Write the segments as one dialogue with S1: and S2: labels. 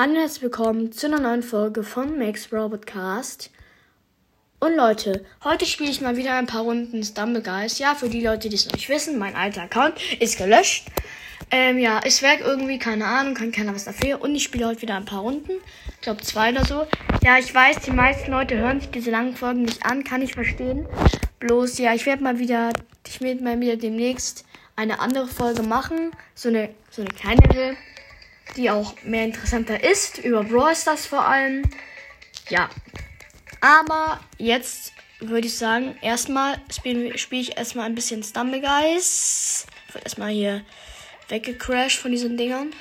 S1: Hallo und herzlich willkommen zu einer neuen Folge von Max Robot Cast. Und Leute, heute spiele ich mal wieder ein paar Runden Stumblegeist. Ja, für die Leute, die es noch nicht wissen, mein alter Account ist gelöscht. Ähm, ja, es weg irgendwie, keine Ahnung, kann keiner was dafür. Und ich spiele heute wieder ein paar Runden. Ich glaube zwei oder so. Ja, ich weiß, die meisten Leute hören sich diese langen Folgen nicht an, kann ich verstehen. Bloß, ja, ich werde mal wieder, ich werde mal wieder demnächst eine andere Folge machen. So eine, so eine kleinere die auch mehr interessanter ist, über Brawl Stars vor allem. Ja. Aber jetzt würde ich sagen, erstmal spiele spiel ich erstmal ein bisschen Stumbleguys. Ich wird erstmal hier weggecrashed von diesen Dingern.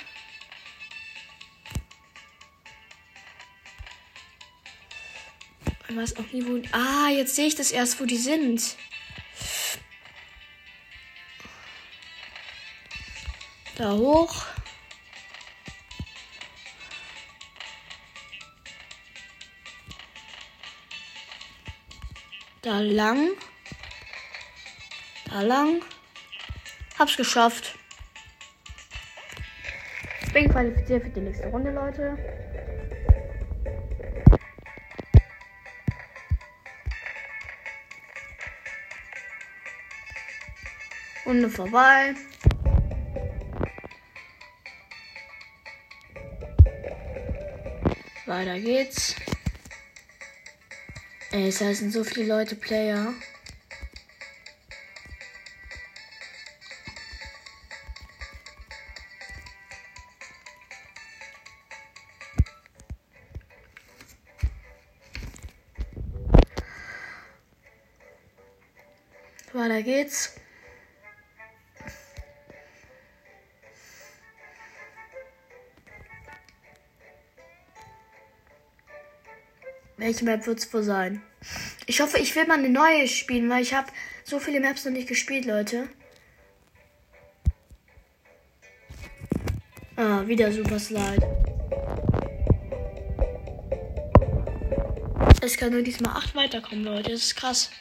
S1: Ich weiß auch nie, wo. Ah, jetzt sehe ich das erst, wo die sind. Da hoch. Da lang. Da lang. Hab's geschafft. Bin qualifiziert für die nächste Runde, Leute. Runde vorbei. Weiter geht's. Ey, es heißen so viele Leute Player. Weiter geht's. Welche Map wird es wohl sein? Ich hoffe, ich will mal eine neue spielen, weil ich habe so viele Maps noch nicht gespielt, Leute. Ah, wieder Super Slide. Es kann nur diesmal 8 weiterkommen, Leute. Das ist krass.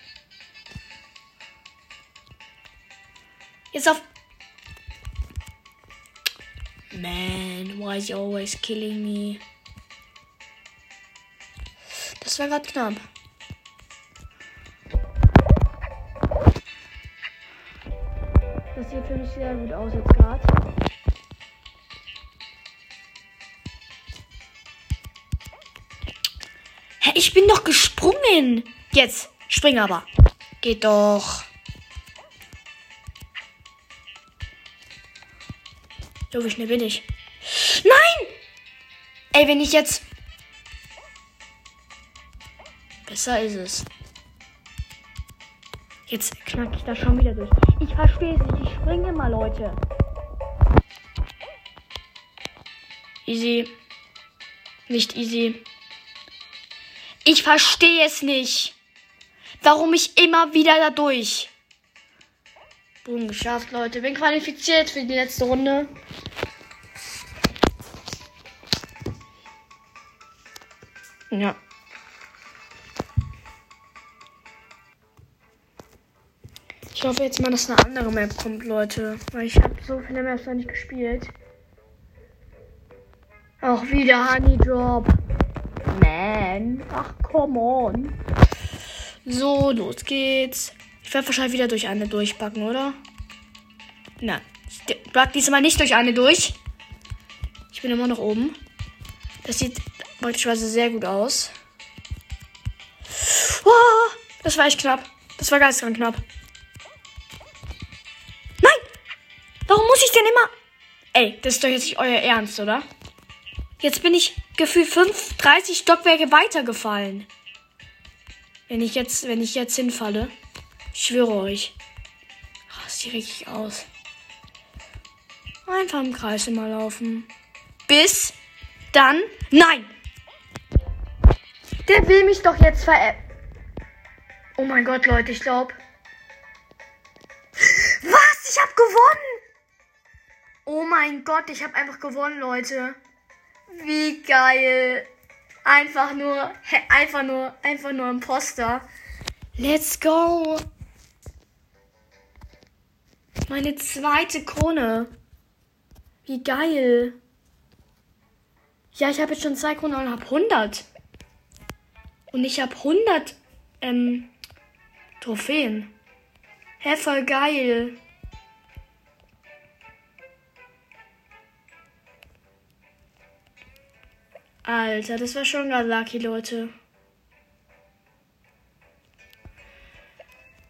S1: Jetzt auf. Man, why is he always killing me? Das war gerade knapp. Sieht für mich sehr gut aus jetzt gerade. Hä, ich bin doch gesprungen. Jetzt, spring aber. Geht doch. So, wie schnell bin ich? Nein! Ey, wenn ich jetzt Besser ist es. Jetzt knack ich da schon wieder durch. Ich verstehe es nicht. Ich springe immer, Leute. Easy. Nicht easy. Ich verstehe es nicht. Warum ich immer wieder da durch. Boom, geschafft, Leute. Bin qualifiziert für die letzte Runde. Ja. Ich hoffe jetzt mal, dass eine andere Map kommt, Leute. Weil ich habe so viele Maps noch nicht gespielt. Auch wieder Honey Drop. Man. Ach, come on. So, los geht's. Ich werde wahrscheinlich wieder durch eine durchbacken, oder? Nein. Ich back diesmal nicht durch eine durch. Ich bin immer noch oben. Das sieht beispielsweise sehr gut aus. Oh, das war echt knapp. Das war ganz knapp. Muss ich denn immer. Ey, das ist doch jetzt nicht euer Ernst, oder? Jetzt bin ich gefühlt 5, 30 Stockwerke weitergefallen. Wenn ich jetzt, wenn ich jetzt hinfalle. Ich schwöre euch. Das sieht richtig aus. Einfach im Kreis immer laufen. Bis dann. Nein! Der will mich doch jetzt veräppeln. Oh mein Gott, Leute, ich glaube. Was? Ich hab gewonnen! Oh mein Gott, ich habe einfach gewonnen, Leute. Wie geil. Einfach nur, einfach nur, einfach nur ein Poster. Let's go. Meine zweite Krone. Wie geil. Ja, ich habe jetzt schon zwei Kronen und habe 100. Und ich habe 100 ähm, Trophäen. Hä, voll geil. Alter, das war schon gar lucky, Leute.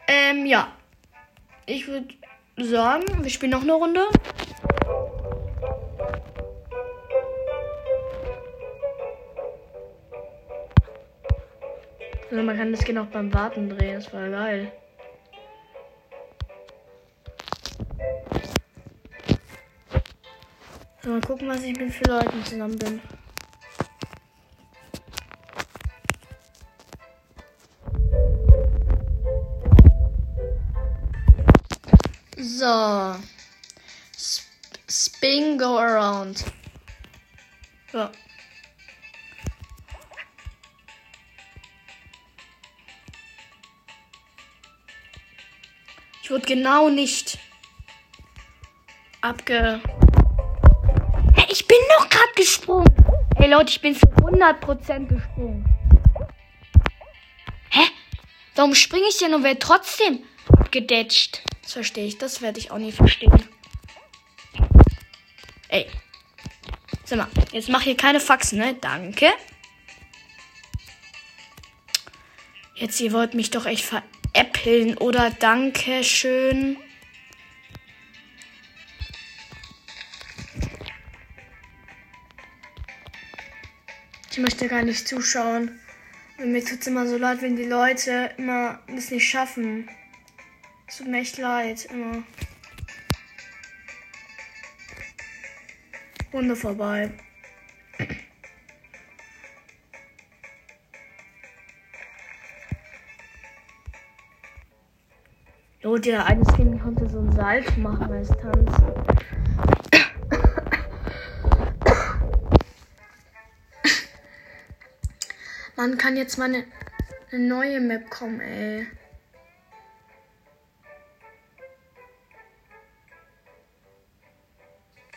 S1: Ähm, ja. Ich würde sagen, wir spielen noch eine Runde. Also man kann das auch beim Warten drehen, das war geil. Mal gucken, was ich mit für Leuten zusammen bin. So. Sp spin go around. So. Ich wurde genau nicht abge. Hey, ich bin noch gerade gesprungen. Hey Leute, ich bin zu 100% gesprungen. Hä? Warum springe ich denn und werde trotzdem abgedetscht? Das verstehe ich. Das werde ich auch nie verstehen. Ey. Sag mal, jetzt mach hier keine Faxen, ne? Danke. Jetzt, ihr wollt mich doch echt veräppeln, oder? Dankeschön. Ich möchte gar nicht zuschauen. mir tut es immer so leid, wenn die Leute immer das nicht schaffen. Es tut mir echt leid, immer. Runde vorbei. Oh, der eine Skin konnte so ein Salto machen als Tanz. Man kann jetzt mal eine, eine neue Map kommen, ey.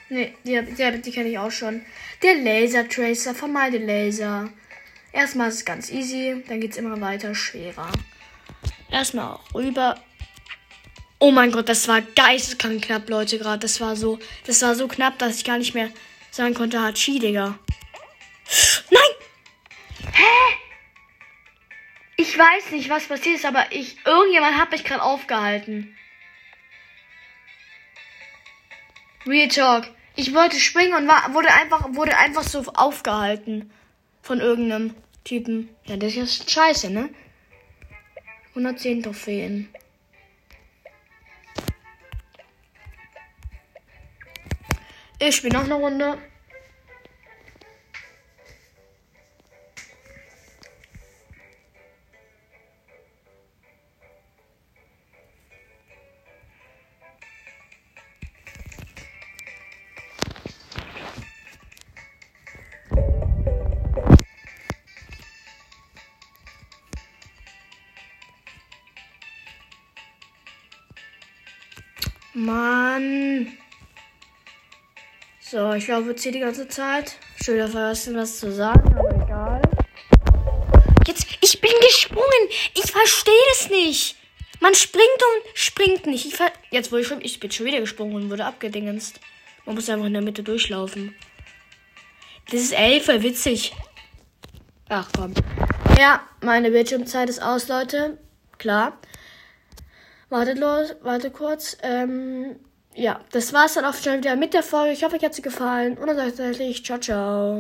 S1: Ne, die, die, die kenne ich auch schon. Der Laser Tracer, vermeide Laser. Erstmal ist es ganz easy, dann geht es immer weiter schwerer. Erstmal rüber. Oh mein Gott, das war geisteskrank knapp, Leute, gerade. Das war so, das war so knapp, dass ich gar nicht mehr sagen konnte, Hachi, Digga. Nein! Hä? Ich weiß nicht, was passiert ist, aber ich, irgendjemand hat mich gerade aufgehalten. Real Talk. Ich wollte springen und war, wurde einfach, wurde einfach so aufgehalten. Von irgendeinem Typen. Ja, das ist scheiße, ne? 110 Trophäen. Ich spiele noch eine Runde. Mann. So, ich laufe jetzt hier die ganze Zeit. Schön, vergessen, was zu sagen, aber egal. Jetzt, ich bin gesprungen. Ich verstehe das nicht. Man springt und springt nicht. Ich ver jetzt, wo ich schon, ich bin schon wieder gesprungen und wurde abgedingenst. Man muss einfach in der Mitte durchlaufen. Das ist ey, voll witzig. Ach komm. Ja, meine Bildschirmzeit ist aus, Leute. Klar. Wartet los, warte kurz. Ähm, ja, das war's dann auch schon wieder mit der Folge. Ich hoffe, euch hat sie gefallen. Und dann sage ich ciao, ciao.